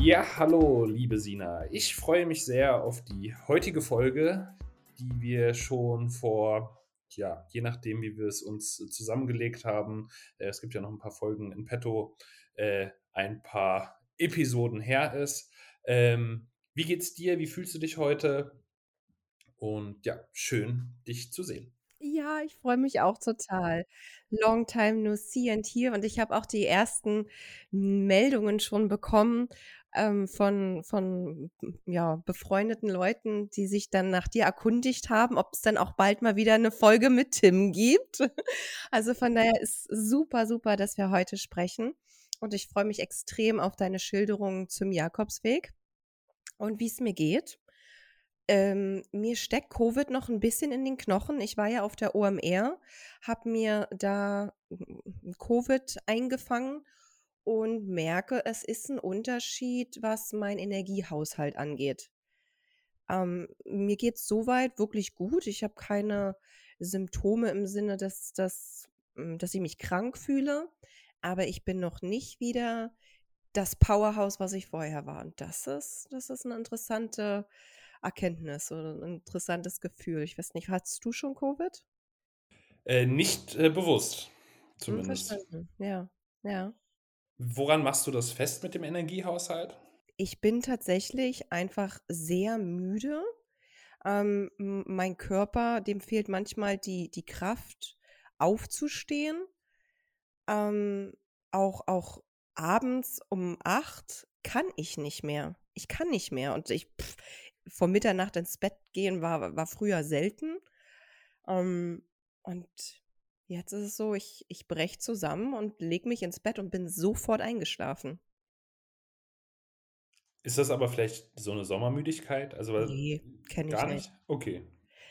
Ja, hallo, liebe Sina. Ich freue mich sehr auf die heutige Folge, die wir schon vor, ja, je nachdem, wie wir es uns zusammengelegt haben, äh, es gibt ja noch ein paar Folgen in petto, äh, ein paar Episoden her ist. Ähm, wie geht's dir? Wie fühlst du dich heute? Und ja, schön, dich zu sehen. Ja, ich freue mich auch total. Long time no see and here. Und ich habe auch die ersten Meldungen schon bekommen ähm, von, von ja, befreundeten Leuten, die sich dann nach dir erkundigt haben, ob es dann auch bald mal wieder eine Folge mit Tim gibt. Also von daher ist super, super, dass wir heute sprechen. Und ich freue mich extrem auf deine Schilderungen zum Jakobsweg und wie es mir geht. Ähm, mir steckt Covid noch ein bisschen in den Knochen. Ich war ja auf der OMR, habe mir da Covid eingefangen und merke, es ist ein Unterschied, was mein Energiehaushalt angeht. Ähm, mir geht es soweit wirklich gut. Ich habe keine Symptome im Sinne, dass, dass, hm, dass ich mich krank fühle, aber ich bin noch nicht wieder das Powerhouse, was ich vorher war. Und das ist, das ist eine interessante Erkenntnis oder ein interessantes Gefühl. Ich weiß nicht, hattest du schon Covid? Äh, nicht äh, bewusst, hm, zumindest. Verstanden. Ja, ja. Woran machst du das fest mit dem Energiehaushalt? Ich bin tatsächlich einfach sehr müde. Ähm, mein Körper, dem fehlt manchmal die, die Kraft, aufzustehen. Ähm, auch, auch abends um acht kann ich nicht mehr. Ich kann nicht mehr. Und ich pff, vor Mitternacht ins Bett gehen war, war früher selten. Ähm, und jetzt ist es so, ich, ich breche zusammen und lege mich ins Bett und bin sofort eingeschlafen. Ist das aber vielleicht so eine Sommermüdigkeit? Also, nee, kenne ich gar nicht. Okay.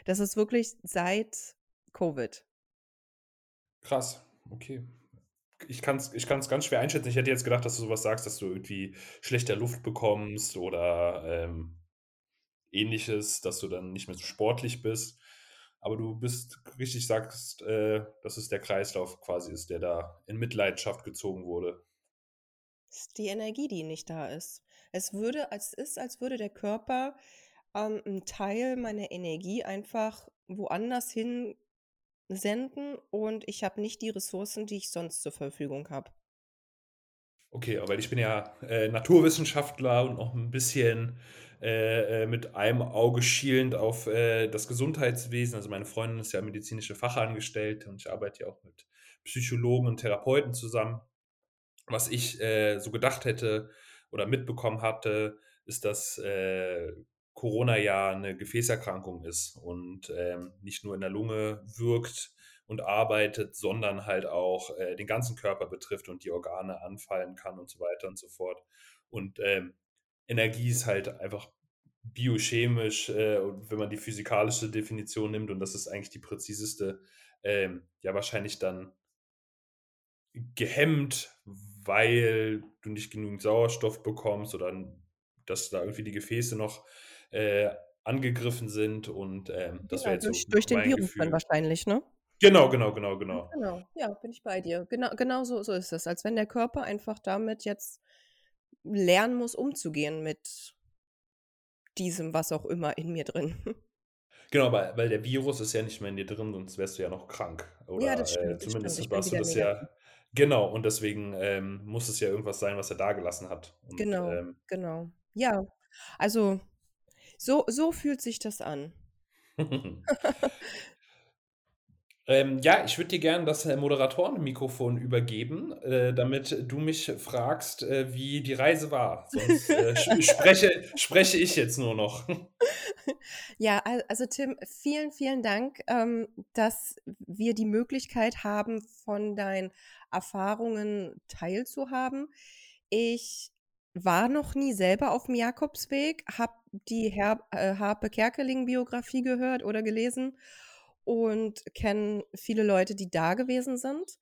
Das ist wirklich seit Covid. Krass, okay ich kann es ich kann's ganz schwer einschätzen. Ich hätte jetzt gedacht, dass du sowas sagst, dass du irgendwie schlechter Luft bekommst oder ähm, ähnliches, dass du dann nicht mehr so sportlich bist. Aber du bist richtig, sagst, äh, dass es der Kreislauf quasi ist, der da in Mitleidenschaft gezogen wurde. Das ist die Energie, die nicht da ist. Es würde, als ist, als würde der Körper ähm, einen Teil meiner Energie einfach woanders hin senden und ich habe nicht die Ressourcen, die ich sonst zur Verfügung habe. Okay, aber ich bin ja äh, Naturwissenschaftler und noch ein bisschen äh, äh, mit einem Auge schielend auf äh, das Gesundheitswesen. Also meine Freundin ist ja medizinische Fachangestellte und ich arbeite ja auch mit Psychologen und Therapeuten zusammen. Was ich äh, so gedacht hätte oder mitbekommen hatte, ist, dass äh, Corona ja eine Gefäßerkrankung ist und ähm, nicht nur in der Lunge wirkt und arbeitet, sondern halt auch äh, den ganzen Körper betrifft und die Organe anfallen kann und so weiter und so fort. Und ähm, Energie ist halt einfach biochemisch, äh, wenn man die physikalische Definition nimmt, und das ist eigentlich die präziseste, ähm, ja wahrscheinlich dann gehemmt, weil du nicht genügend Sauerstoff bekommst oder dass da irgendwie die Gefäße noch äh, angegriffen sind und ähm, das ja, wäre jetzt durch, so durch den Virus Gefühl. dann wahrscheinlich, ne? Genau, genau, genau, genau. Genau, ja, bin ich bei dir. Genau, genau so, so ist es. Als wenn der Körper einfach damit jetzt lernen muss, umzugehen mit diesem, was auch immer in mir drin. Genau, weil, weil der Virus ist ja nicht mehr in dir drin, sonst wärst du ja noch krank. Oder ja, das stimmt, äh, zumindest das hast du das ja. Genau, und deswegen ähm, muss es ja irgendwas sein, was er da gelassen hat. Und, genau, ähm, genau. Ja, also so, so fühlt sich das an. ähm, ja, ich würde dir gerne das äh, Moderatorenmikrofon übergeben, äh, damit du mich fragst, äh, wie die Reise war. Sonst äh, spreche, spreche ich jetzt nur noch. Ja, also Tim, vielen, vielen Dank, ähm, dass wir die Möglichkeit haben, von deinen Erfahrungen teilzuhaben. Ich war noch nie selber auf'm Jakobsweg, habe die Herb äh, Harpe Kerkeling-Biografie gehört oder gelesen und kenne viele Leute, die da gewesen sind.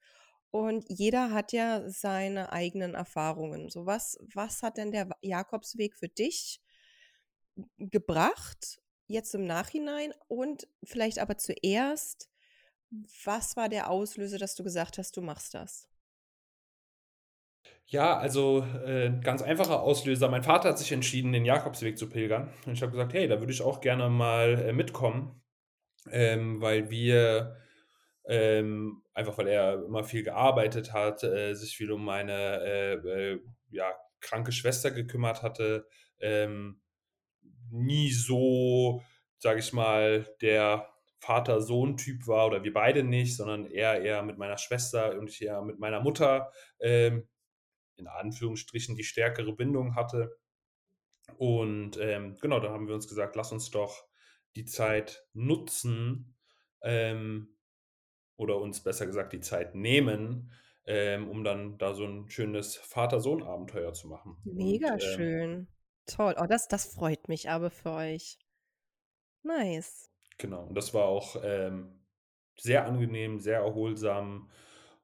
Und jeder hat ja seine eigenen Erfahrungen. So was was hat denn der Jakobsweg für dich gebracht, jetzt im Nachhinein? Und vielleicht aber zuerst, was war der Auslöser, dass du gesagt hast, du machst das? Ja, also, äh, ganz einfacher Auslöser. Mein Vater hat sich entschieden, den Jakobsweg zu pilgern. Und ich habe gesagt: „Hey, da würde ich auch gerne mal, äh, mitkommen.“ Ähm, weil wir ähm, einfach weil er immer viel gearbeitet hat, äh, sich viel um meine, äh, äh, ja, kranke Schwester gekümmert hatte, ähm, nie so, sage ich mal, der Vater-Sohn-Typ war oder wir beide nicht, sondern er eher mit meiner Schwester und ich eher mit meiner Mutter, ähm, in Anführungsstrichen die stärkere Bindung hatte. Und, ähm, genau, da haben wir uns gesagt: „Lass uns doch die Zeit nutzen, ähm, oder uns besser gesagt die Zeit nehmen, ähm, um dann da so 'n schönes Vater-Sohn-Abenteuer zu machen.“ Und, Mega ähm schön. Toll. Oh, das das freut mich aber für euch. Nice. Genau. Und das war auch, ähm, sehr angenehm, sehr erholsam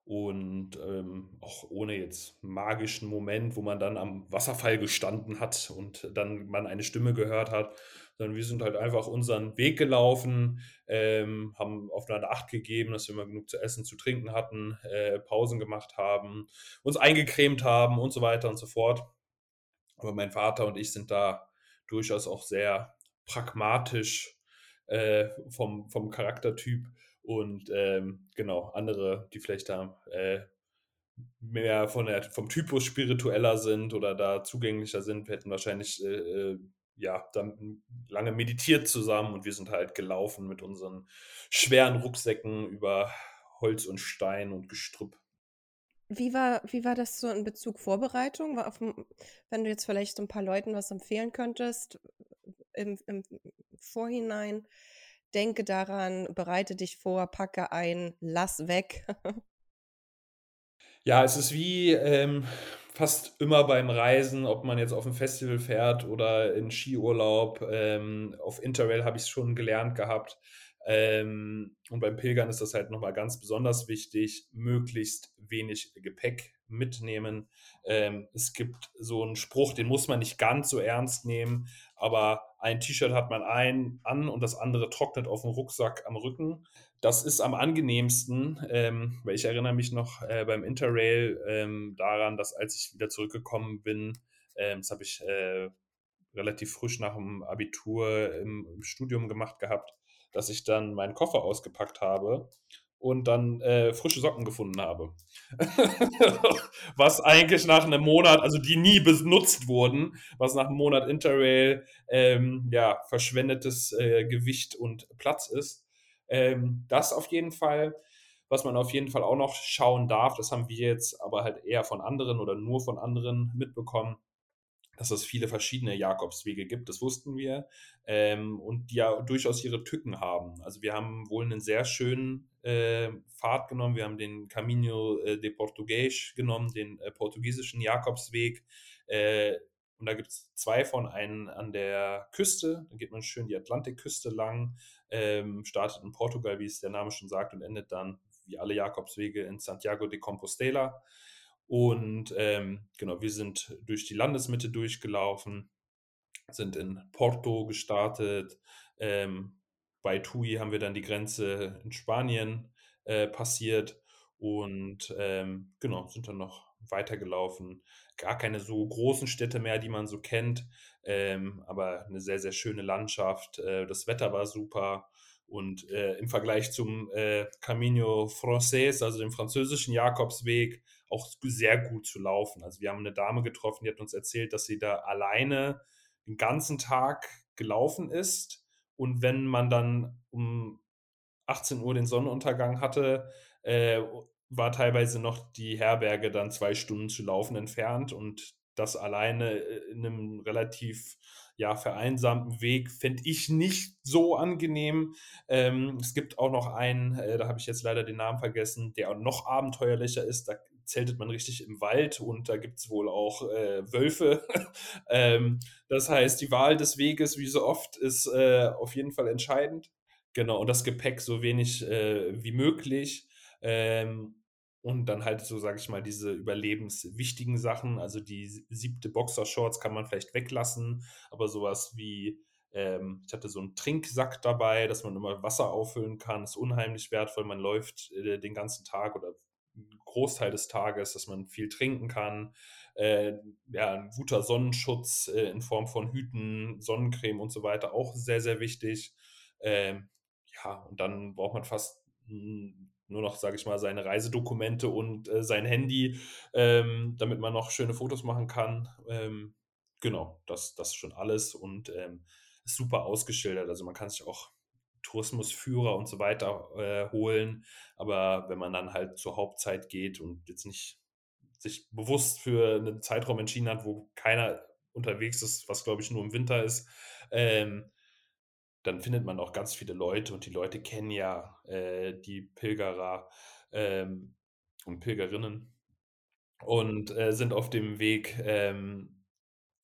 und, ähm, auch ohne jetzt magischen Moment, wo man dann am Wasserfall gestanden hat und dann man eine Stimme gehört hat, sondern wir sind halt einfach unseren Weg gelaufen, ähm, haben aufeinander Acht gegeben, dass wir immer genug zu essen, zu trinken hatten, äh, Pausen gemacht haben, uns eingecremt haben und so weiter und so fort. Aber mein Vater und ich sind da durchaus auch sehr pragmatisch, äh, vom vom Charaktertyp und, ähm, genau, andere, die vielleicht da, äh, mehr von der vom Typus spiritueller sind oder da zugänglicher sind, hätten wahrscheinlich, äh, äh, ja, dann lange meditiert zusammen und wir sind halt gelaufen mit unseren schweren Rucksäcken über Holz und Stein und Gestrüpp. Wie war wie war das so in Bezug Vorbereitung? War auf'm wenn du jetzt vielleicht so 'n paar Leuten was empfehlen könntest im im Vorhinein: „Denke daran, bereite dich vor, packe ein, lass weg.“ Ja, es ist wie, ähm, fast immer beim Reisen, ob man jetzt auf 'n Festival fährt oder in Skiurlaub, ähm, auf Interrail habe ich's schon gelernt gehabt. Ähm, und beim Pilgern ist das halt noch mal ganz besonders wichtig, möglichst wenig Gepäck mitnehmen. Ähm, es gibt so 'n Spruch, den muss man nicht ganz so ernst nehmen, aber ein T-Shirt hat man ein an und das andere trocknet auf'm Rucksack am Rücken. Das ist am angenehmsten, ähm, weil ich erinnere mich noch, äh, beim Interrail, ähm, daran, dass als ich wieder zurückgekommen bin, ähm, das habe ich, äh, relativ frisch nach'm Abitur im im Studium gemacht gehabt, dass ich dann meinen Koffer ausgepackt habe und dann, äh, frische Socken gefunden habe. Was eigentlich nach 'nem Monat also, die nie benutzt wurden, was nach 'nem Monat Interrail, ähm, ja, verschwendetes, äh, Gewicht und Platz ist. Ähm, das auf jeden Fall. Was man auf jeden Fall auch noch schauen darf, das haben wir jetzt aber halt eher von anderen oder nur von anderen mitbekommen, dass es viele verschiedene Jakobswege gibt, das wussten wir, ähm, und die ja durchaus ihre Tücken haben. Also, wir haben wohl 'nen sehr schönen, äh, Pfad genommen. Wir haben den Caminho, äh, de Português genommen, den, äh, portugiesischen Jakobsweg. Äh, und da gibt's 2 von, einen an der Küste, da geht man schön die Atlantikküste lang, ähm, startet in Portugal, wie es der Name schon sagt, und endet dann wie alle Jakobswege in Santiago de Compostela. Und, ähm, genau, wir sind durch die Landesmitte durchgelaufen, sind in Porto gestartet. Ähm, bei Tui haben wir dann die Grenze in Spanien, äh, passiert und, ähm, genau, sind dann noch weitergelaufen. Gar keine so großen Städte mehr, die man so kennt, ähm, aber 'ne sehr, sehr schöne Landschaft. Äh, das Wetter war super und, äh, im Vergleich zum, äh, Caminho Francés, also dem französischen Jakobsweg, auch sehr gut zu laufen. Also, wir haben 'ne Dame getroffen, die hat uns erzählt, dass sie da alleine 'n ganzen Tag gelaufen ist und wenn man dann um 18:00 den Sonnenuntergang hatte, äh, war teilweise noch die Herberge dann 2 Stunden zu laufen entfernt und das alleine, äh, in 'nem relativ, ja, vereinsamten Weg fände ich nicht so angenehm. Ähm, es gibt auch noch einen, äh, da habe ich jetzt leider den Namen vergessen, der noch abenteuerlicher ist. Da zeltet man richtig im Wald und da gibt es wohl auch äh, Wölfe. ähm, das heißt, die Wahl des Weges, wie so oft, ist äh, auf jeden Fall entscheidend. Genau, und das Gepäck so wenig äh, wie möglich. Ähm, und dann halt so, sage ich mal, diese überlebenswichtigen Sachen. Also die siebte Boxershorts kann man vielleicht weglassen, aber sowas wie, ähm, ich hatte so einen Trinksack dabei, dass man immer Wasser auffüllen kann, ist unheimlich wertvoll. Man läuft äh, den ganzen Tag oder Großteil des Tages, dass man viel trinken kann. Äh, ja, ein guter Sonnenschutz äh, in Form von Hüten, Sonnencreme und so weiter, auch sehr, sehr wichtig. Ähm, ja, und dann braucht man fast nur noch, sage ich mal, seine Reisedokumente und äh, sein Handy, ähm, damit man noch schöne Fotos machen kann. Ähm, genau, das, das ist schon alles und ähm, ist super ausgeschildert. Also man kann sich auch Tourismusführer und so weiter äh, holen. Aber wenn man dann halt zur Hauptzeit geht und jetzt nicht sich bewusst für einen Zeitraum entschieden hat, wo keiner unterwegs ist, was glaube ich nur im Winter ist, ähm, dann findet man auch ganz viele Leute und die Leute kennen ja äh, die Pilgerer ähm, und Pilgerinnen und äh, sind auf dem Weg, ähm,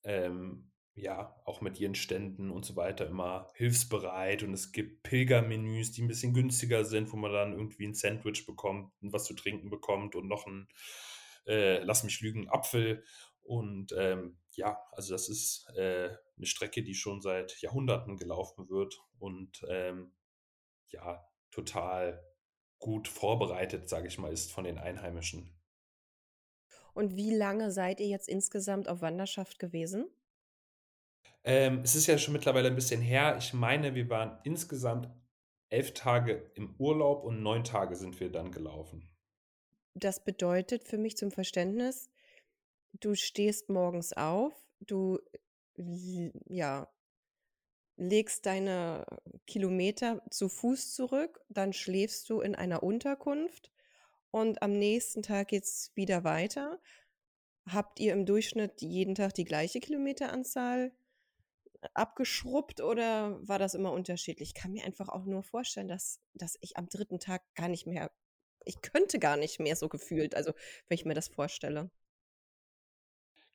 ähm, ja, auch mit ihren Ständen und so weiter immer hilfsbereit und es gibt Pilgermenüs, die ein bisschen günstiger sind, wo man dann irgendwie ein Sandwich bekommt was zu trinken bekommt und noch ein, äh, lass mich lügen, Apfel und ähm, ja, also das ist äh, eine Strecke, die schon seit Jahrhunderten gelaufen wird und ähm, ja, total gut vorbereitet, sage ich mal, ist von den Einheimischen. Und wie lange seid ihr jetzt insgesamt auf Wanderschaft gewesen? Ähm, es ist ja schon mittlerweile ein bisschen her. Ich meine, wir waren insgesamt elf Tage im Urlaub und neun Tage sind wir dann gelaufen. Das bedeutet für mich zum Verständnis, du stehst morgens auf, du ja, legst deine Kilometer zu Fuß zurück, dann schläfst du in einer Unterkunft und am nächsten Tag geht es wieder weiter. Habt ihr im Durchschnitt jeden Tag die gleiche Kilometeranzahl abgeschrubbt oder war das immer unterschiedlich? Ich kann mir einfach auch nur vorstellen, dass, dass ich am dritten Tag gar nicht mehr, ich könnte gar nicht mehr so gefühlt, also wenn ich mir das vorstelle.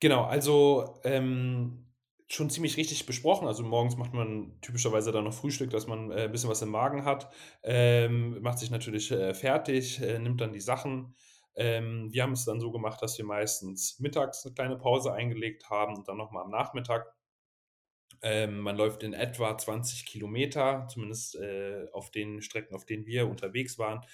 Genau, also ähm, schon ziemlich richtig besprochen. Also morgens macht man typischerweise dann noch Frühstück, dass man äh, ein bisschen was im Magen hat. Ähm, macht sich natürlich äh, fertig, äh, nimmt dann die Sachen. Ähm, wir haben es dann so gemacht, dass wir meistens mittags eine kleine Pause eingelegt haben und dann nochmal am Nachmittag. Ähm, man läuft in etwa 20 Kilometer, zumindest äh, auf den Strecken, auf denen wir unterwegs waren.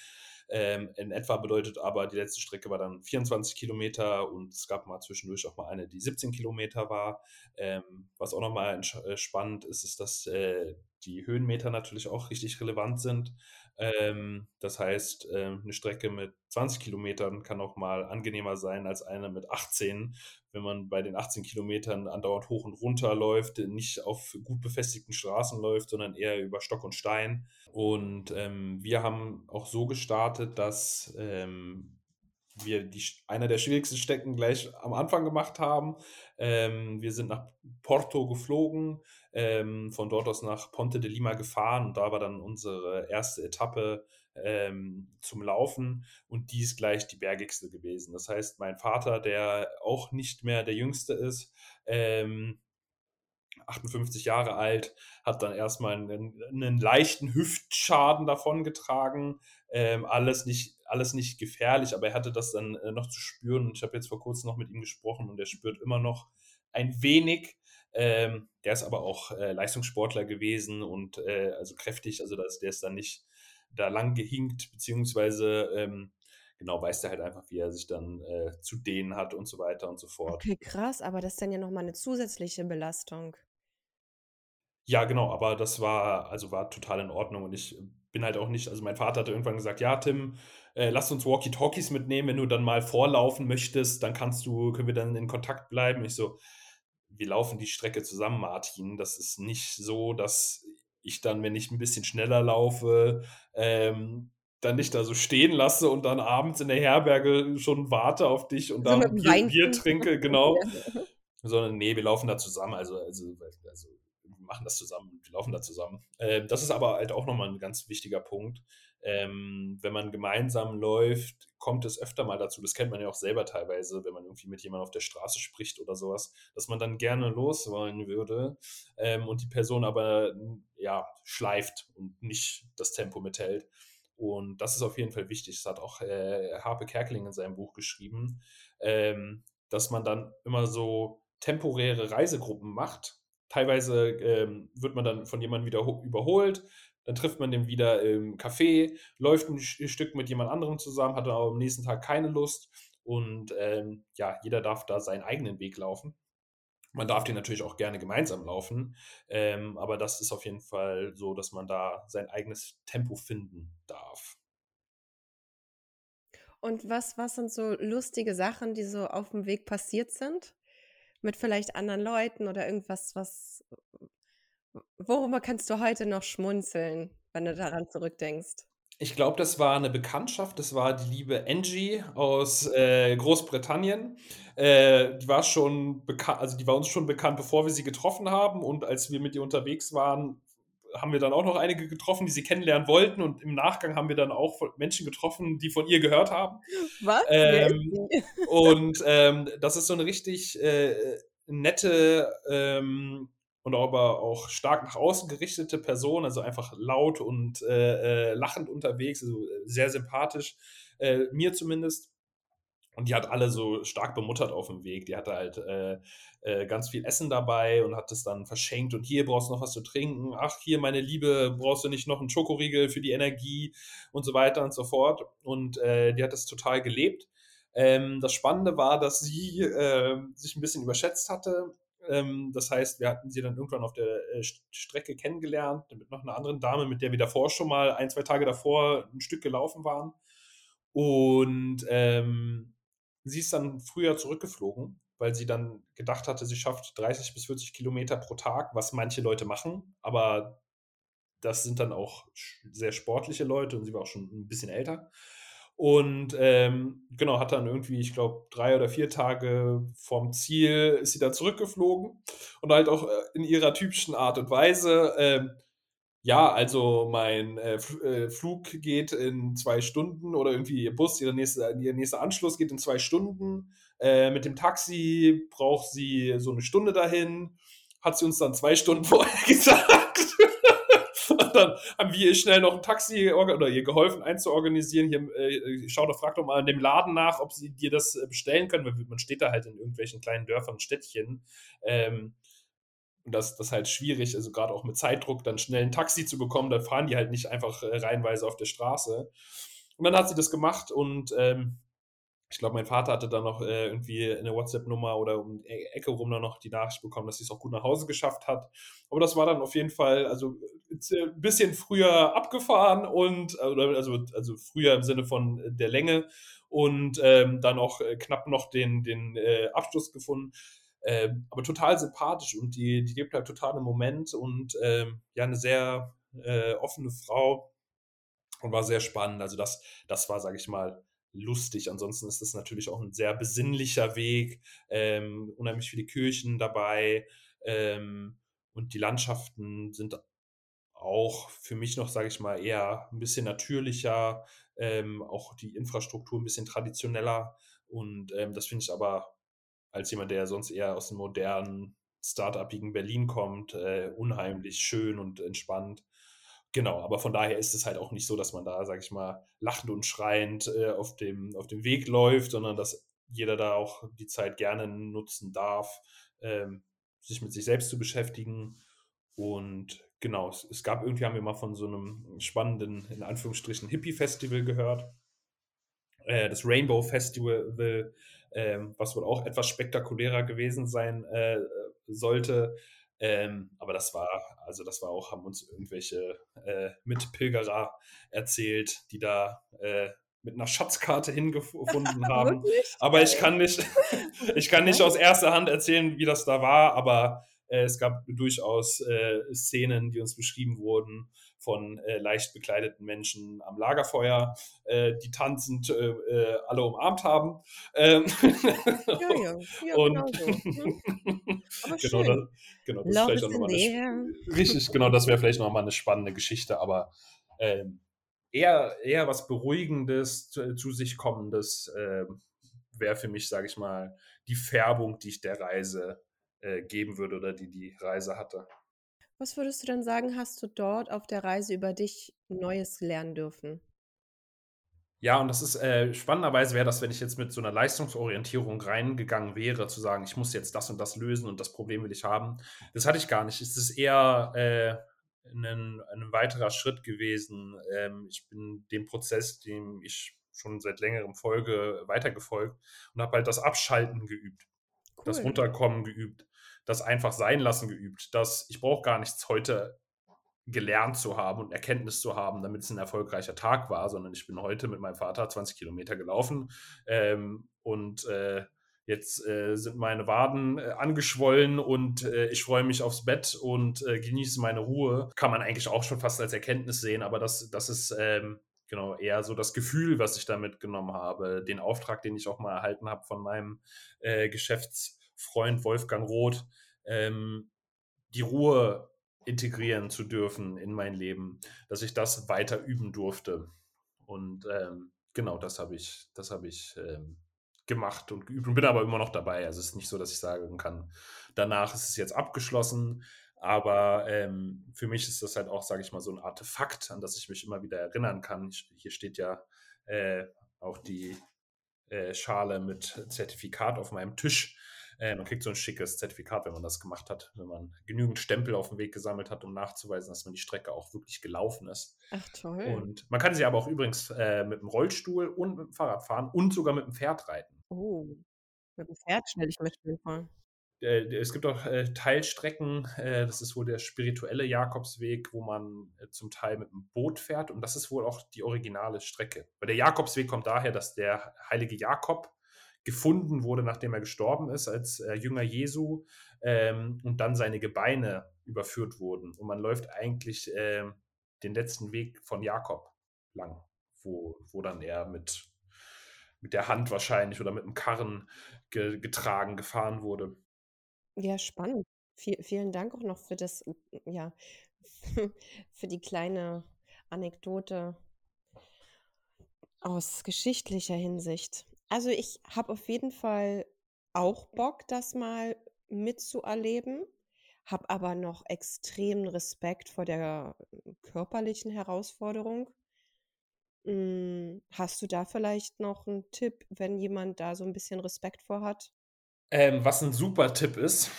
Ähm, in etwa bedeutet aber, die letzte Strecke war dann 24 Kilometer und es gab mal zwischendurch auch mal eine, die 17 Kilometer war. Ähm, was auch nochmal äh, spannend ist, ist, dass äh, die Höhenmeter natürlich auch richtig relevant sind. Ähm, das heißt, äh, eine Strecke mit 20 Kilometern kann auch mal angenehmer sein als eine mit 18, wenn man bei den 18 Kilometern andauernd hoch und runter läuft, nicht auf gut befestigten Straßen läuft, sondern eher über Stock und Stein. Und ähm, wir haben auch so gestartet, dass ähm, wir die, einer der schwierigsten Stecken gleich am Anfang gemacht haben. Ähm, wir sind nach Porto geflogen, ähm, von dort aus nach Ponte de Lima gefahren und da war dann unsere erste Etappe ähm, zum Laufen und die ist gleich die bergigste gewesen. Das heißt, mein Vater, der auch nicht mehr der Jüngste ist, 58 ähm, Jahre alt, hat dann erstmal einen, einen leichten Hüftschaden davongetragen. Ähm, alles, nicht, alles nicht gefährlich, aber er hatte das dann äh, noch zu spüren. Ich habe jetzt vor kurzem noch mit ihm gesprochen und er spürt immer noch ein wenig. Ähm, der ist aber auch äh, Leistungssportler gewesen und äh, also kräftig, also das, der ist dann nicht da lang gehinkt, beziehungsweise ähm, genau weiß er halt einfach, wie er sich dann äh, zu dehnen hat und so weiter und so fort. Okay, krass, aber das ist dann ja nochmal eine zusätzliche Belastung. Ja, genau, aber das war, also war total in Ordnung und ich bin halt auch nicht, also mein Vater hatte irgendwann gesagt, ja, Tim, äh, lass uns Walkie-Talkies mitnehmen, wenn du dann mal vorlaufen möchtest, dann kannst du, können wir dann in Kontakt bleiben. Ich so, wir laufen die Strecke zusammen, Martin. Das ist nicht so, dass ich dann, wenn ich ein bisschen schneller laufe, ähm, dann nicht da so stehen lasse und dann abends in der Herberge schon warte auf dich und so dann Bier, Bier, trinke, genau. Sondern nee, wir laufen da zusammen. Also, also, also machen das zusammen, die laufen da zusammen. Ähm, das ist aber halt auch nochmal ein ganz wichtiger Punkt. Ähm, wenn man gemeinsam läuft, kommt es öfter mal dazu, das kennt man ja auch selber teilweise, wenn man irgendwie mit jemandem auf der Straße spricht oder sowas, dass man dann gerne los wollen würde ähm, und die Person aber ja schleift und nicht das Tempo mithält. Und das ist auf jeden Fall wichtig. Das hat auch äh, Harpe Kerkeling in seinem Buch geschrieben, ähm, dass man dann immer so temporäre Reisegruppen macht. Teilweise ähm, wird man dann von jemandem wieder überholt, dann trifft man den wieder im Café, läuft ein Stück mit jemand anderem zusammen, hat dann aber am nächsten Tag keine Lust und ähm, ja, jeder darf da seinen eigenen Weg laufen. Man darf den natürlich auch gerne gemeinsam laufen, ähm, aber das ist auf jeden Fall so, dass man da sein eigenes Tempo finden darf. Und was, was sind so lustige Sachen, die so auf dem Weg passiert sind? Mit vielleicht anderen Leuten oder irgendwas, was. Worüber kannst du heute noch schmunzeln, wenn du daran zurückdenkst? Ich glaube, das war eine Bekanntschaft. Das war die liebe Angie aus äh, Großbritannien. Äh, die war schon bekannt, also die war uns schon bekannt, bevor wir sie getroffen haben. Und als wir mit ihr unterwegs waren, haben wir dann auch noch einige getroffen, die sie kennenlernen wollten. Und im Nachgang haben wir dann auch Menschen getroffen, die von ihr gehört haben. Was? Ähm, und ähm, das ist so eine richtig äh, nette ähm, und aber auch stark nach außen gerichtete Person, also einfach laut und äh, äh, lachend unterwegs, also äh, sehr sympathisch, äh, mir zumindest. Und die hat alle so stark bemuttert auf dem Weg. Die hatte halt äh, äh, ganz viel Essen dabei und hat es dann verschenkt. Und hier brauchst du noch was zu trinken. Ach, hier, meine Liebe, brauchst du nicht noch einen Schokoriegel für die Energie und so weiter und so fort. Und äh, die hat das total gelebt. Ähm, das Spannende war, dass sie äh, sich ein bisschen überschätzt hatte ähm, das heißt, wir hatten sie dann irgendwann auf der äh, Strecke kennengelernt, mit noch einer anderen Dame, mit der wir davor schon mal ein, zwei Tage davor ein Stück gelaufen waren. Und ähm, sie ist dann früher zurückgeflogen, weil sie dann gedacht hatte, sie schafft 30 bis 40 Kilometer pro Tag, was manche Leute machen, aber das sind dann auch sehr sportliche Leute und sie war auch schon ein bisschen älter. Und ähm, genau, hat dann irgendwie, ich glaube, drei oder vier Tage vom Ziel ist sie dann zurückgeflogen und halt auch äh, in ihrer typischen Art und Weise. Ähm, ja, also mein äh, äh, Flug geht in zwei Stunden oder irgendwie ihr Bus, ihr nächster, ihr nächster Anschluss geht in zwei Stunden. Äh, mit dem Taxi braucht sie so eine Stunde dahin. Hat sie uns dann zwei Stunden vorher gesagt dann haben wir ihr schnell noch ein Taxi oder ihr geholfen einzuorganisieren. Hier, äh, schau doch, frag doch mal in dem Laden nach, ob sie dir das äh, bestellen können, weil man steht da halt in irgendwelchen kleinen Dörfern und Städtchen. Ähm, und das, das halt schwierig, also gerade auch mit Zeitdruck dann schnell ein Taxi zu bekommen, da fahren die halt nicht einfach äh, reihenweise auf der Straße. Und dann hat sie das gemacht und ähm, ich glaube, mein Vater hatte dann noch äh, irgendwie eine WhatsApp-Nummer oder um die e-, Ecke rum dann noch die Nachricht bekommen, dass sie es auch gut nach Hause geschafft hat. Aber das war dann auf jeden Fall, also äh, ein bisschen früher abgefahren und, also, also früher im Sinne von der Länge und ähm, dann auch äh, knapp noch den, den äh, Abschluss gefunden. Ähm, aber total sympathisch und die, die lebt halt total im Moment und ähm, ja, eine sehr äh, offene Frau und war sehr spannend. Also das, das war, sage ich mal, lustig. Ansonsten ist es natürlich auch ein sehr besinnlicher Weg, ähm, unheimlich viele Kirchen dabei ähm, und die Landschaften sind auch für mich noch, sage ich mal, eher ein bisschen natürlicher, ähm, auch die Infrastruktur ein bisschen traditioneller und ähm, das finde ich aber als jemand, der sonst eher aus dem modernen, startupigen Berlin kommt, äh, unheimlich schön und entspannt. Genau, aber von daher ist es halt auch nicht so, dass man da, sag ich mal, lachend und schreiend äh, auf, dem, auf dem Weg läuft, sondern dass jeder da auch die Zeit gerne nutzen darf, ähm, sich mit sich selbst zu beschäftigen. Und genau, es, es, gab irgendwie, haben wir mal von so einem spannenden, in Anführungsstrichen, Hippie-Festival gehört. Äh, das Rainbow Festival, äh, was wohl auch etwas spektakulärer gewesen sein äh, sollte. Ähm, aber das war, also das war auch, haben uns irgendwelche äh, Mitpilgerer erzählt, die da äh, mit einer Schatzkarte hingefunden haben. aber ich kann nicht, ich kann nicht aus erster Hand erzählen, wie das da war, aber äh, es gab durchaus äh, Szenen, die uns beschrieben wurden von äh, leicht bekleideten Menschen am Lagerfeuer, äh, die tanzend äh, äh alle umarmt haben. Ähm ja, ja, ja, und genau so. Hm. Aber genau, schön. Das, genau, das Love ist vielleicht eine, richtig, genau, das wäre vielleicht nochmal eine spannende Geschichte, aber ähm, eher, eher was Beruhigendes, zu, zu sich kommendes äh, wäre für mich, sage ich mal, die Färbung, die ich der Reise äh, geben würde oder die die Reise hatte. Was würdest du denn sagen, hast du dort auf der Reise über dich Neues lernen dürfen? Ja, und das ist äh, spannenderweise wäre das, wenn ich jetzt mit so einer Leistungsorientierung reingegangen wäre, zu sagen, ich muss jetzt das und das lösen und das Problem will ich haben. Das hatte ich gar nicht. Es ist eher äh, ein, ein weiterer Schritt gewesen. Ähm, ich bin dem Prozess, dem ich schon seit längerem folge, weitergefolgt und habe halt das Abschalten geübt, cool. das Runterkommen geübt, das einfach sein lassen geübt, dass ich brauche gar nichts heute gelernt zu haben und Erkenntnis zu haben, damit es ein erfolgreicher Tag war, sondern ich bin heute mit meinem Vater 20 Kilometer gelaufen ähm, und äh, jetzt äh, sind meine Waden äh, angeschwollen und äh, ich freue mich aufs Bett und äh, genieße meine Ruhe. Kann man eigentlich auch schon fast als Erkenntnis sehen, aber das, das ist ähm, genau eher so das Gefühl, was ich da mitgenommen habe, den Auftrag, den ich auch mal erhalten habe von meinem äh, Geschäftsfreund Wolfgang Roth, ähm, die Ruhe integrieren zu dürfen in mein Leben, dass ich das weiter üben durfte. Und ähm, genau, das habe ich, das habe ich ähm, gemacht und geübt und bin aber immer noch dabei. Also es ist nicht so, dass ich sagen kann, danach ist es jetzt abgeschlossen. Aber ähm, für mich ist das halt auch, sage ich mal, so ein Artefakt, an das ich mich immer wieder erinnern kann. Ich, hier steht ja äh, auch die äh, Schale mit Zertifikat auf meinem Tisch. Äh, man kriegt so ein schickes Zertifikat, wenn man das gemacht hat, wenn man genügend Stempel auf dem Weg gesammelt hat, um nachzuweisen, dass man die Strecke auch wirklich gelaufen ist. Ach toll. Und man kann sie aber auch übrigens äh, mit dem Rollstuhl und mit dem Fahrrad fahren und sogar mit dem Pferd reiten. Oh, mit dem Pferd stelle ich schön vor. Äh, es gibt auch äh, Teilstrecken, äh, das ist wohl der spirituelle Jakobsweg, wo man zum Teil mit dem Boot fährt und das ist wohl auch die originale Strecke. Weil der Jakobsweg kommt daher, dass der heilige Jakob gefunden wurde, nachdem er gestorben ist, als äh, Jünger Jesu ähm, und dann seine Gebeine überführt wurden. Und man läuft eigentlich ähm, den letzten Weg von Jakob lang, wo, wo dann er mit, mit der Hand wahrscheinlich oder mit dem Karren ge getragen, gefahren wurde. Ja, spannend. Vi vielen Dank auch noch für das, ja, für die kleine Anekdote aus geschichtlicher Hinsicht. Also, ich habe auf jeden Fall auch Bock, das mal mitzuerleben, habe aber noch extremen Respekt vor der körperlichen Herausforderung. Hm, hast du da vielleicht noch einen Tipp, wenn jemand da so ein bisschen Respekt vor hat? Ähm, was ein super Tipp ist,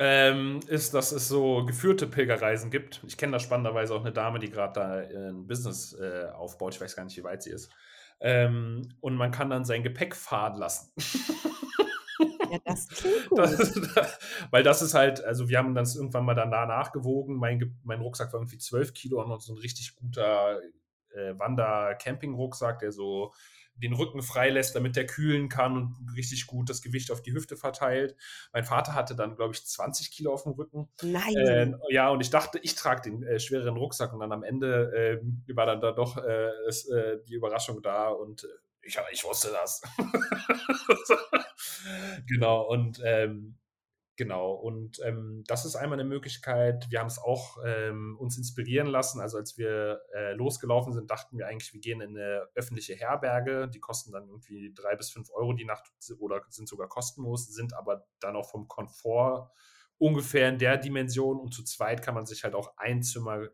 ähm, ist, dass es so geführte Pilgerreisen gibt. Ich kenne da spannenderweise auch eine Dame, die gerade da ein Business äh, aufbaut. Ich weiß gar nicht, wie weit sie ist. Ähm, und man kann dann sein Gepäck fahren lassen. Ja, das klingt gut. Das, weil das ist halt, also wir haben das irgendwann mal dann da nachgewogen. Mein, mein Rucksack war irgendwie 12 Kilo und so ein richtig guter äh, Wander-Camping-Rucksack, der so den Rücken freilässt, damit der kühlen kann und richtig gut das Gewicht auf die Hüfte verteilt. Mein Vater hatte dann, glaube ich, 20 Kilo auf dem Rücken. Nein. Äh, ja, und ich dachte, ich trage den äh, schwereren Rucksack und dann am Ende äh, war dann da doch äh, ist, äh, die Überraschung da und äh, ich, ich wusste das. genau, und ähm, Genau, und ähm, das ist einmal eine Möglichkeit. Wir haben es auch ähm, uns inspirieren lassen. Also als wir äh, losgelaufen sind, dachten wir eigentlich, wir gehen in eine öffentliche Herberge. Die kosten dann irgendwie drei bis fünf Euro die Nacht oder sind sogar kostenlos, sind aber dann auch vom Komfort ungefähr in der Dimension. Und zu zweit kann man sich halt auch ein Zimmer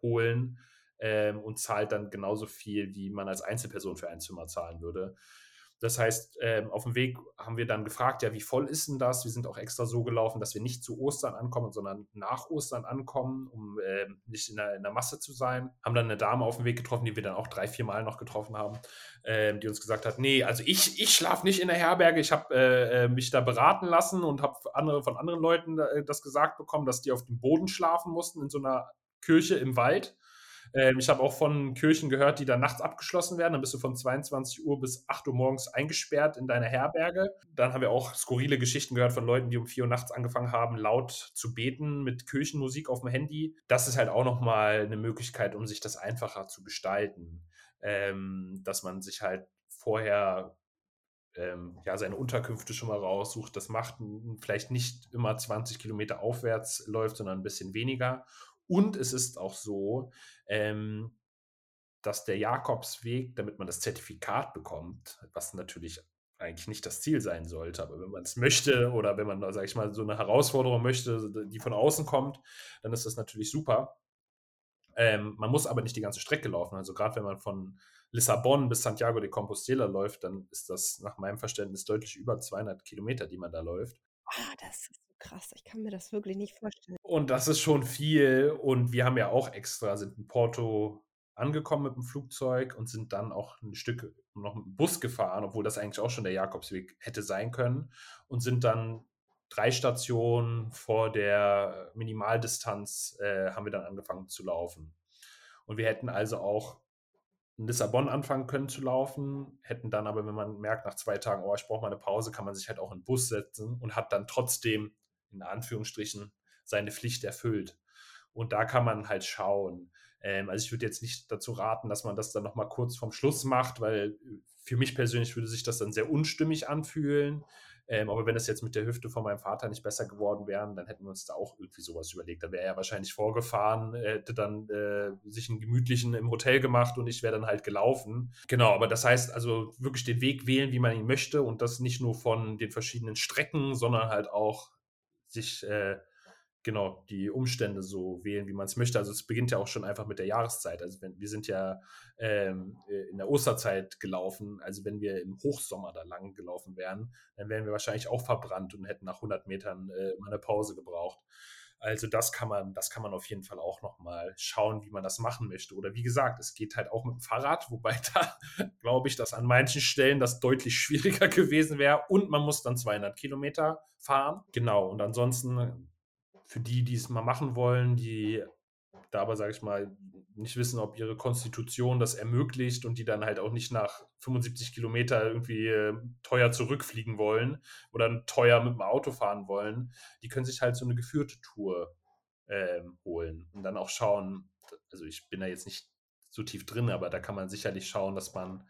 holen ähm, und zahlt dann genauso viel, wie man als Einzelperson für ein Zimmer zahlen würde. Das heißt, ähm, auf dem Weg haben wir dann gefragt, ja, wie voll ist denn das? Wir sind auch extra so gelaufen, dass wir nicht zu Ostern ankommen, sondern nach Ostern ankommen, um äh, nicht in der, in der, Masse zu sein. Haben dann eine Dame auf dem Weg getroffen, die wir dann auch drei, vier Mal noch getroffen haben, äh, die uns gesagt hat, nee, also ich, ich schlafe nicht in der Herberge. Ich habe äh, äh, mich da beraten lassen und habe andere, von anderen Leuten äh, das gesagt bekommen, dass die auf dem Boden schlafen mussten in so einer Kirche im Wald Ähm, ich habe auch von Kirchen gehört, die dann nachts abgeschlossen werden. Dann bist du von 22 Uhr bis 8 Uhr morgens eingesperrt in deiner Herberge. Dann haben wir auch skurrile Geschichten gehört von Leuten, die um 4 Uhr nachts angefangen haben, laut zu beten mit Kirchenmusik auf dem Handy. Das ist halt auch nochmal eine Möglichkeit, um sich das einfacher zu gestalten. Ähm, dass man sich halt vorher ähm, ja, seine Unterkünfte schon mal raussucht. Das macht vielleicht nicht immer 20 Kilometer aufwärts läuft, sondern ein bisschen weniger. Und es ist auch so, ähm, dass der Jakobsweg, damit man das Zertifikat bekommt, was natürlich eigentlich nicht das Ziel sein sollte, aber wenn man es möchte oder wenn man, sage ich mal, so eine Herausforderung möchte, die von außen kommt, dann ist das natürlich super. Ähm, man muss aber nicht die ganze Strecke laufen. Also gerade wenn man von Lissabon bis Santiago de Compostela läuft, dann ist das nach meinem Verständnis deutlich über 200 Kilometer, die man da läuft. Ah, das ist krass. Ich kann mir das wirklich nicht vorstellen. Und das ist schon viel. Und wir haben ja auch extra, sind in Porto angekommen mit dem Flugzeug und sind dann auch ein Stück noch mit dem Bus gefahren, obwohl das eigentlich auch schon der Jakobsweg hätte sein können. Und sind dann drei Stationen vor der Minimaldistanz äh, haben wir dann angefangen zu laufen. Und wir hätten also auch in Lissabon anfangen können zu laufen, hätten dann aber, wenn man merkt nach zwei Tagen, oh, ich brauche mal eine Pause, kann man sich halt auch in den Bus setzen und hat dann trotzdem in Anführungsstrichen seine Pflicht erfüllt. Und da kann man halt schauen. Ähm, also ich würde jetzt nicht dazu raten, dass man das dann nochmal kurz vorm Schluss macht, weil für mich persönlich würde sich das dann sehr unstimmig anfühlen. Ähm, aber wenn es jetzt mit der Hüfte von meinem Vater nicht besser geworden wäre, dann hätten wir uns da auch irgendwie sowas überlegt. Da wäre er wahrscheinlich vorgefahren, hätte dann äh, sich einen gemütlichen im Hotel gemacht und ich wäre dann halt gelaufen. Genau, aber das heißt also wirklich den Weg wählen, wie man ihn möchte und das nicht nur von den verschiedenen Strecken, sondern halt auch sich äh, genau die Umstände so wählen, wie man es möchte. Also es beginnt ja auch schon einfach mit der Jahreszeit. Also wenn, wir sind ja ähm, äh, in der Osterzeit gelaufen. Also wenn wir im Hochsommer da lang gelaufen wären, dann wären wir wahrscheinlich auch verbrannt und hätten nach 100 Metern äh, mal eine Pause gebraucht. Also das kann man, das kann man auf jeden Fall auch noch mal schauen, wie man das machen möchte. Oder wie gesagt, es geht halt auch mit dem Fahrrad, wobei da glaube ich, dass an manchen Stellen das deutlich schwieriger gewesen wäre und man muss dann 200 Kilometer fahren. Genau. Und ansonsten für die, die es mal machen wollen, die da aber, sage ich mal, nicht wissen, ob ihre Konstitution das ermöglicht und die dann halt auch nicht nach 75 Kilometer irgendwie äh, teuer zurückfliegen wollen oder teuer mit dem Auto fahren wollen, die können sich halt so eine geführte Tour äh, holen und dann auch schauen, also ich bin da jetzt nicht so tief drin, aber da kann man sicherlich schauen, dass man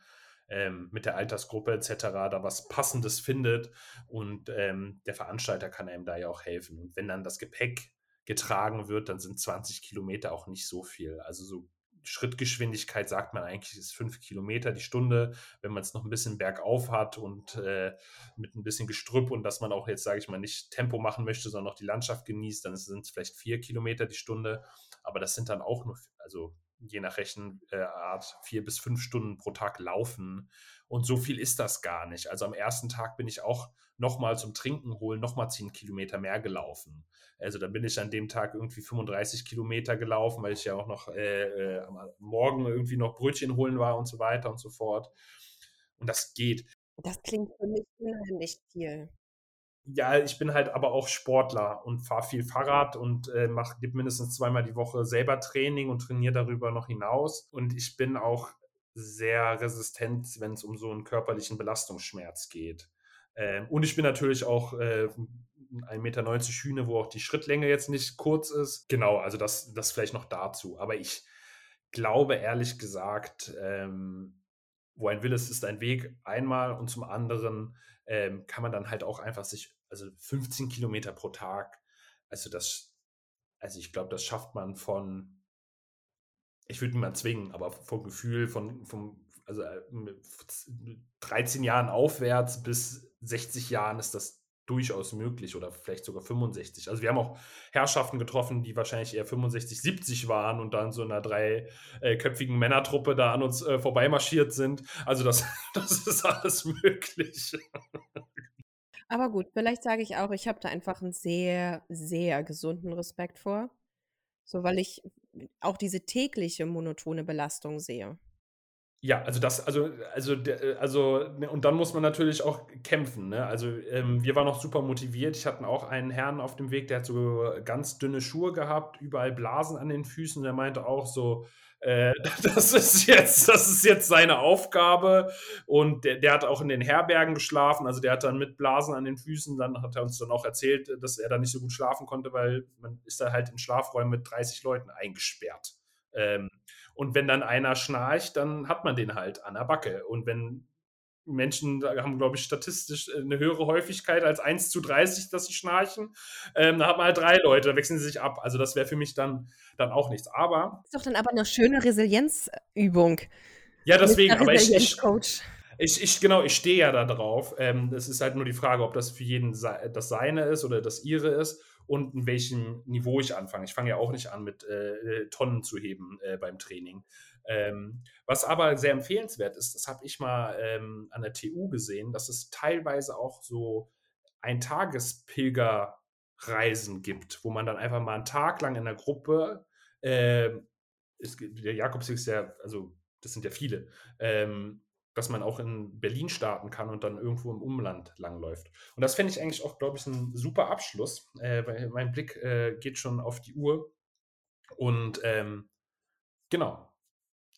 ähm, mit der Altersgruppe etc. da was Passendes findet und ähm, der Veranstalter kann einem da ja auch helfen. Und wenn dann das Gepäck getragen wird, dann sind 20 Kilometer auch nicht so viel. Also so Schrittgeschwindigkeit sagt man eigentlich ist fünf Kilometer die Stunde. Wenn man es noch ein bisschen bergauf hat und äh, mit ein bisschen Gestrüpp und dass man auch jetzt, sage ich mal, nicht Tempo machen möchte, sondern auch die Landschaft genießt, dann sind es vielleicht vier Kilometer die Stunde. Aber das sind dann auch nur, also je nach Rechenart vier bis fünf Stunden pro Tag laufen. Und so viel ist das gar nicht. Also am ersten Tag bin ich auch nochmal zum Trinken holen, nochmal zehn Kilometer mehr gelaufen. Also da bin ich an dem Tag irgendwie 35 Kilometer gelaufen, weil ich ja auch noch äh, äh, am Morgen irgendwie noch Brötchen holen war und so weiter und so fort. Und das geht. Das klingt für mich unheimlich viel ja, ich bin halt aber auch Sportler und fahre viel Fahrrad und äh, mache mindestens zweimal die Woche selber Training und trainiere darüber noch hinaus. Und ich bin auch sehr resistent, wenn es um so einen körperlichen Belastungsschmerz geht. Ähm, und ich bin natürlich auch äh, 1,90 Meter Hühne, wo auch die Schrittlänge jetzt nicht kurz ist. Genau, also das, das vielleicht noch dazu. Aber ich glaube ehrlich gesagt, ähm, wo ein Will ist, ist ein Weg einmal und zum anderen ähm, kann man dann halt auch einfach sich, also 15 Kilometer pro Tag, also das, also ich glaube, das schafft man von, ich würde niemand zwingen, aber vom Gefühl von, vom, also 13 äh, Jahren aufwärts bis 60 Jahren ist das durchaus möglich oder vielleicht sogar 65. Also wir haben auch Herrschaften getroffen, die wahrscheinlich eher 65, 70 waren und dann so einer dreiköpfigen Männertruppe da an uns äh, vorbeimarschiert sind. Also das, das ist alles möglich. Aber gut, vielleicht sage ich auch, ich habe da einfach einen sehr, sehr gesunden Respekt vor. So, weil ich auch diese tägliche monotone Belastung sehe. Ja, also das also also de also ne, und dann muss man natürlich auch kämpfen, ne? Also, ähm, wir waren auch super motiviert. Ich hatte auch einen Herrn auf dem Weg, der hat so ganz dünne Schuhe gehabt, überall Blasen an den Füßen. Der meinte auch so, äh, das ist jetzt das ist jetzt seine Aufgabe und der der hat auch in den Herbergen geschlafen. Also, der hat dann mit Blasen an den Füßen dann hat er uns dann auch erzählt, dass er da nicht so gut schlafen konnte, weil man ist da halt in Schlafräumen mit 30 Leuten eingesperrt. Ähm, und wenn dann einer schnarcht, dann hat man den halt an der Backe. Und wenn Menschen haben, glaube ich, statistisch eine höhere Häufigkeit als 1 zu 30, dass sie schnarchen. Ähm, da hat man halt drei Leute, da wechseln sie sich ab. Also das wäre für mich dann, dann auch nichts. Aber. Das ist doch dann aber eine schöne Resilienzübung. Ja, deswegen, aber ich, ich, ich, ich, genau, ich stehe ja da drauf. Ähm, es ist halt nur die Frage, ob das für jeden das seine ist oder das ihre ist und in welchem Niveau ich anfange. Ich fange ja auch nicht an, mit äh, Tonnen zu heben äh, beim Training. Ähm, was aber sehr empfehlenswert ist, das habe ich mal ähm, an der TU gesehen, dass es teilweise auch so ein Tagespilgerreisen gibt, wo man dann einfach mal einen Tag lang in der Gruppe, äh, es, der Jakobsweg ist ja, also das sind ja viele, ähm, dass man auch in Berlin starten kann und dann irgendwo im Umland langläuft. Und das fände ich eigentlich auch, glaube ich, ein super Abschluss, äh, mein Blick äh, geht schon auf die Uhr. Und ähm, genau,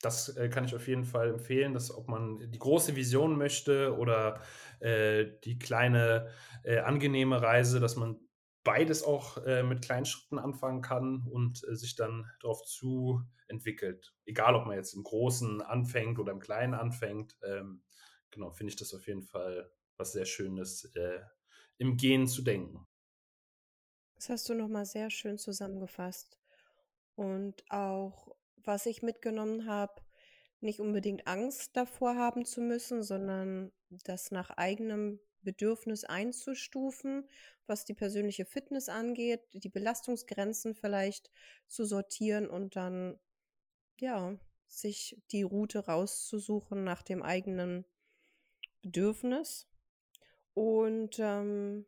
das äh, kann ich auf jeden Fall empfehlen, dass ob man die große Vision möchte oder äh, die kleine, äh, angenehme Reise, dass man beides auch äh, mit kleinen Schritten anfangen kann und äh, sich dann darauf zu entwickelt. Egal, ob man jetzt im Großen anfängt oder im Kleinen anfängt. Ähm, genau, finde ich das auf jeden Fall was sehr Schönes, äh, im Gehen zu denken. Das hast du nochmal sehr schön zusammengefasst. Und auch, was ich mitgenommen habe, nicht unbedingt Angst davor haben zu müssen, sondern das nach eigenem Bedürfnis einzustufen, was die persönliche Fitness angeht, die Belastungsgrenzen vielleicht zu sortieren und dann, ja, sich die Route rauszusuchen nach dem eigenen Bedürfnis. Und ähm,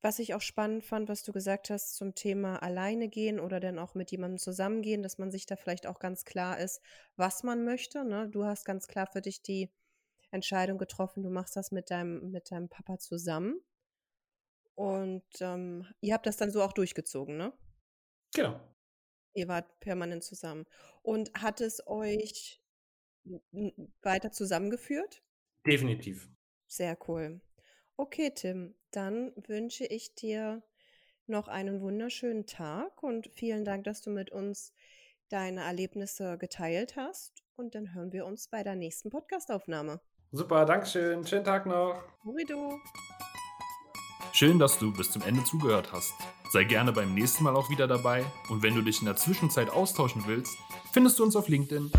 was ich auch spannend fand, was du gesagt hast zum Thema alleine gehen oder dann auch mit jemandem zusammengehen, dass man sich da vielleicht auch ganz klar ist, was man möchte. Ne? Du hast ganz klar für dich die Entscheidung getroffen, du machst das mit deinem, mit deinem Papa zusammen. Und ähm, ihr habt das dann so auch durchgezogen, ne? Genau. Ihr wart permanent zusammen. Und hat es euch weiter zusammengeführt? Definitiv. Sehr cool. Okay, Tim, dann wünsche ich dir noch einen wunderschönen Tag und vielen Dank, dass du mit uns deine Erlebnisse geteilt hast. Und dann hören wir uns bei der nächsten Podcastaufnahme. Super, Dankeschön. Schönen Tag noch. Morido. Schön, dass du bis zum Ende zugehört hast. Sei gerne beim nächsten Mal auch wieder dabei und wenn du dich in der Zwischenzeit austauschen willst, findest du uns auf LinkedIn.